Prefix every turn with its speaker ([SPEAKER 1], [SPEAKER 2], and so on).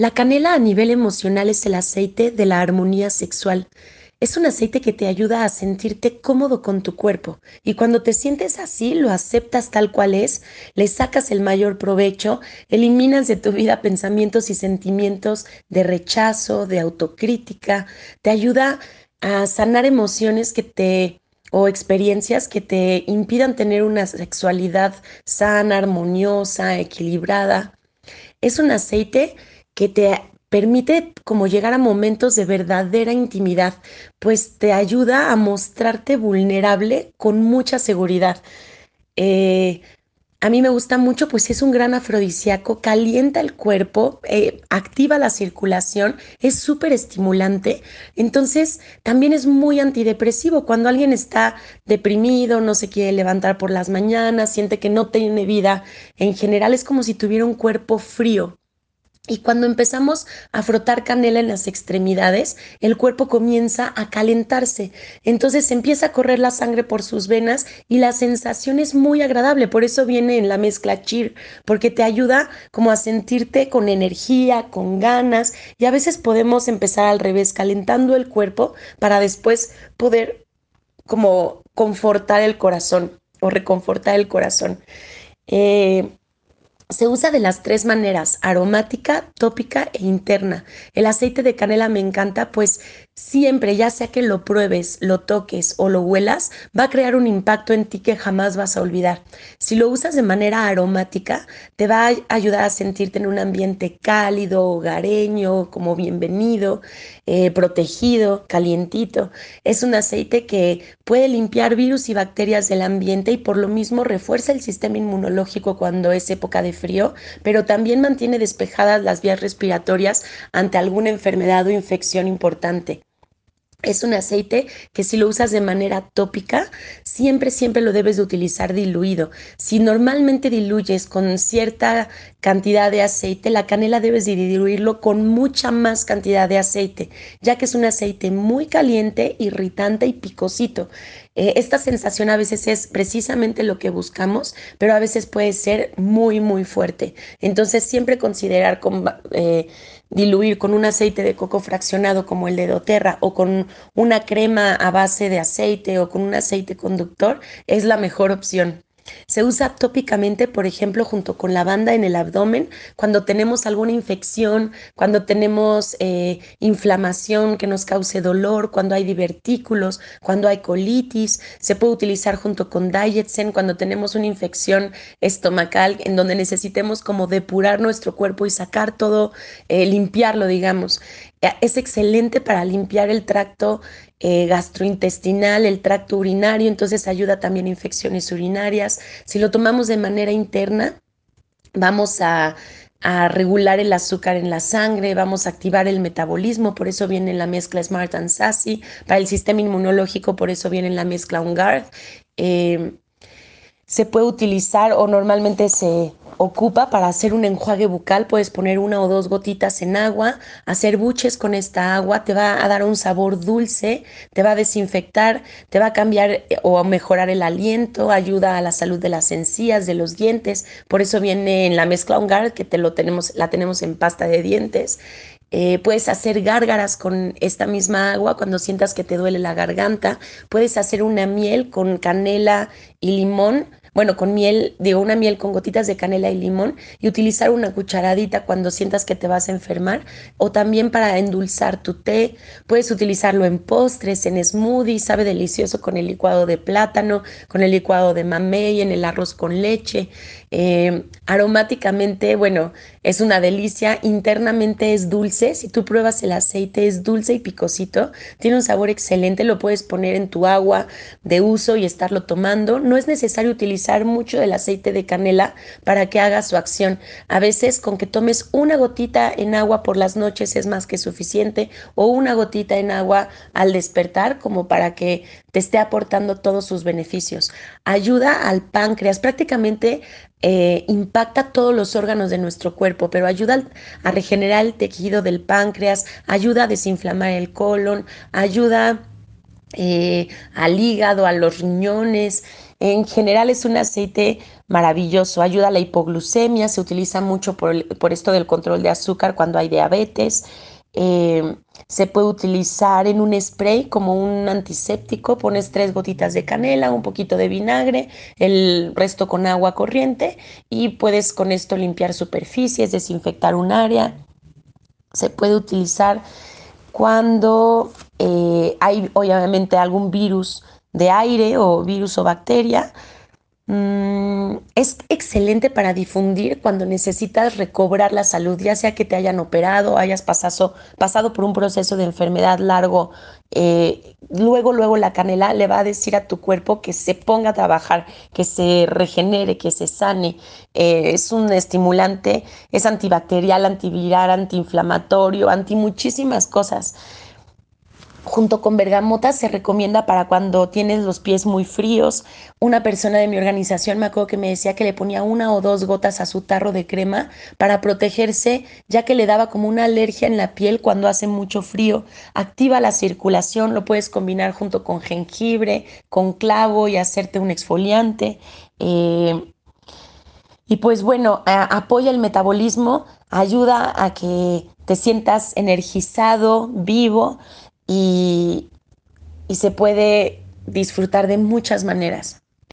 [SPEAKER 1] La canela a nivel emocional es el aceite de la armonía sexual. Es un aceite que te ayuda a sentirte cómodo con tu cuerpo y cuando te sientes así, lo aceptas tal cual es, le sacas el mayor provecho, eliminas de tu vida pensamientos y sentimientos de rechazo, de autocrítica, te ayuda a sanar emociones que te o experiencias que te impidan tener una sexualidad sana, armoniosa, equilibrada. Es un aceite que te permite como llegar a momentos de verdadera intimidad, pues te ayuda a mostrarte vulnerable con mucha seguridad. Eh, a mí me gusta mucho, pues es un gran afrodisíaco, calienta el cuerpo, eh, activa la circulación, es súper estimulante. Entonces, también es muy antidepresivo. Cuando alguien está deprimido, no se quiere levantar por las mañanas, siente que no tiene vida, en general es como si tuviera un cuerpo frío. Y cuando empezamos a frotar canela en las extremidades, el cuerpo comienza a calentarse. Entonces empieza a correr la sangre por sus venas y la sensación es muy agradable. Por eso viene en la mezcla cheer, porque te ayuda como a sentirte con energía, con ganas. Y a veces podemos empezar al revés, calentando el cuerpo para después poder como confortar el corazón o reconfortar el corazón. Eh, se usa de las tres maneras, aromática, tópica e interna. El aceite de canela me encanta, pues siempre, ya sea que lo pruebes, lo toques o lo huelas, va a crear un impacto en ti que jamás vas a olvidar. Si lo usas de manera aromática, te va a ayudar a sentirte en un ambiente cálido, hogareño, como bienvenido, eh, protegido, calientito. Es un aceite que puede limpiar virus y bacterias del ambiente y por lo mismo refuerza el sistema inmunológico cuando es época de frío, pero también mantiene despejadas las vías respiratorias ante alguna enfermedad o infección importante. Es un aceite que si lo usas de manera tópica, siempre, siempre lo debes de utilizar diluido. Si normalmente diluyes con cierta cantidad de aceite, la canela debes de diluirlo con mucha más cantidad de aceite, ya que es un aceite muy caliente, irritante y picosito. Eh, esta sensación a veces es precisamente lo que buscamos, pero a veces puede ser muy, muy fuerte. Entonces siempre considerar con... Eh, diluir con un aceite de coco fraccionado como el de doTERRA o con una crema a base de aceite o con un aceite conductor es la mejor opción. Se usa tópicamente, por ejemplo, junto con lavanda en el abdomen, cuando tenemos alguna infección, cuando tenemos eh, inflamación que nos cause dolor, cuando hay divertículos, cuando hay colitis. Se puede utilizar junto con Dietsen cuando tenemos una infección estomacal en donde necesitemos como depurar nuestro cuerpo y sacar todo, eh, limpiarlo, digamos. Es excelente para limpiar el tracto eh, gastrointestinal, el tracto urinario, entonces ayuda también a infecciones urinarias. Si lo tomamos de manera interna, vamos a, regular el azúcar en la sangre, vamos a activar el metabolismo, por eso viene la mezcla Smart and Sassy, para el sistema inmunológico, por eso viene la mezcla Ungard. Eh, se puede utilizar o normalmente se ocupa para hacer un enjuague bucal. Puedes poner una o dos gotitas en agua, hacer buches con esta agua, te va a dar un sabor dulce, te va a desinfectar, te va a cambiar eh, o mejorar el aliento, ayuda a la salud de las encías, de los dientes. Por eso viene en la mezcla Ungard, que te lo tenemos, la tenemos en pasta de dientes. Eh, puedes hacer gárgaras con esta misma agua cuando sientas que te duele la garganta. Puedes hacer una miel con canela y limón bueno, con miel, digo, una miel con gotitas de canela y limón y utilizar una cucharadita cuando sientas que te vas a enfermar o también para endulzar tu té. Puedes utilizarlo en postres, en smoothies, sabe delicioso con el licuado de plátano, con el licuado de mamey, en el arroz con leche. Eh, aromáticamente, bueno, es una delicia. Internamente es dulce. Si tú pruebas el aceite, es dulce y picosito. Tiene un sabor excelente. Lo puedes poner en tu agua de uso y estarlo tomando. No es necesario utilizar mucho del aceite de canela para que haga su acción. A veces con que tomes una gotita en agua por las noches es más que suficiente o una gotita en agua al despertar como para que te esté aportando todos sus beneficios. Ayuda al páncreas, prácticamente eh, impacta todos los órganos de nuestro cuerpo, pero ayuda a regenerar el tejido del páncreas, ayuda a desinflamar el colon, ayuda eh, al hígado, a los riñones. En general es un aceite maravilloso. Ayuda a la hipoglucemia, se utiliza mucho por, por esto del control de azúcar cuando hay diabetes. Eh, se puede utilizar en un spray como un antiséptico, pones tres gotitas de canela, un poquito de vinagre, el resto con agua corriente y puedes con esto limpiar superficies, desinfectar un área. Se puede utilizar cuando eh, hay obviamente algún virus de aire o virus o bacteria Mm, es excelente para difundir cuando necesitas recobrar la salud, ya sea que te hayan operado, hayas pasado, por un proceso de enfermedad largo. Eh, luego, luego la canela le va a decir a tu cuerpo que se ponga a trabajar, que se regenere, que se sane. Eh, es un estimulante, es antibacterial, antiviral, antiinflamatorio, anti muchísimas cosas junto con bergamota se recomienda para cuando tienes los pies muy fríos. Una persona de mi organización me acuerdo que me decía que le ponía una o dos gotas a su tarro de crema para protegerse, ya que le daba como una alergia en la piel cuando hace mucho frío. Activa la circulación, lo puedes combinar junto con jengibre, con clavo y hacerte un exfoliante. Eh, y pues bueno, apoya el metabolismo, ayuda a que te sientas energizado, vivo y, se puede disfrutar de muchas maneras.